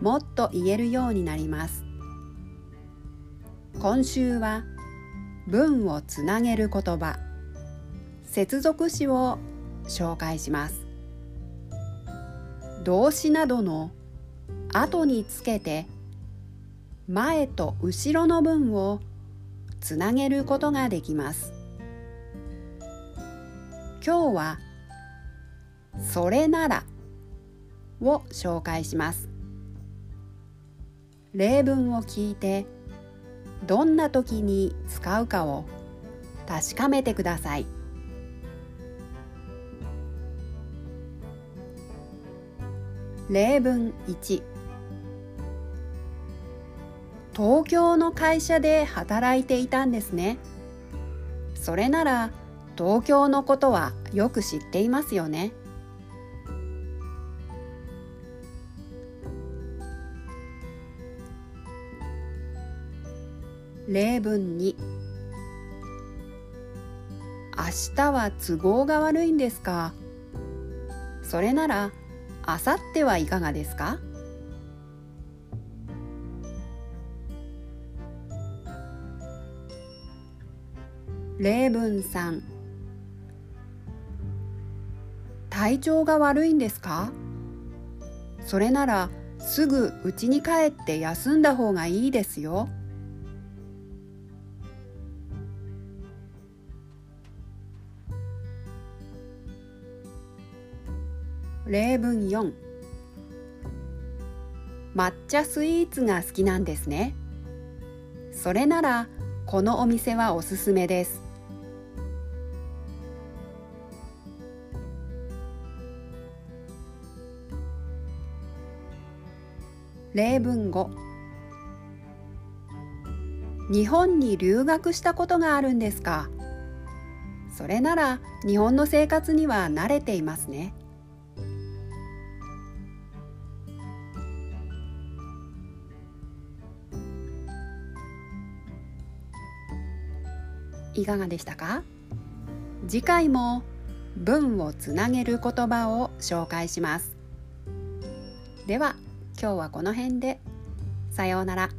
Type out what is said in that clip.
もっと言えるようになります。今週は文をつなげる言葉。接続詞を紹介します。動詞などの後につけて前と後ろの文をつなげることができます。今日はそれならを紹介します。例文を聞いてどんな時に使うかを確かめてください。例文1東京の会社で働いていたんですね。それなら東京のことはよく知っていますよね。例文2明日は都合が悪いんですか？それならあさってはいかがですか？例文3体調が悪いんですか？それならすぐ家に帰って休んだ方がいいですよ。例文4抹茶スイーツが好きなんですね。それならこのお店はおすすめです。例文5日本に留学したことがあるんですか？それなら日本の生活には慣れていますね。いかがでしたか？次回も文をつなげる言葉を紹介します。では今日はこの辺で。さようなら。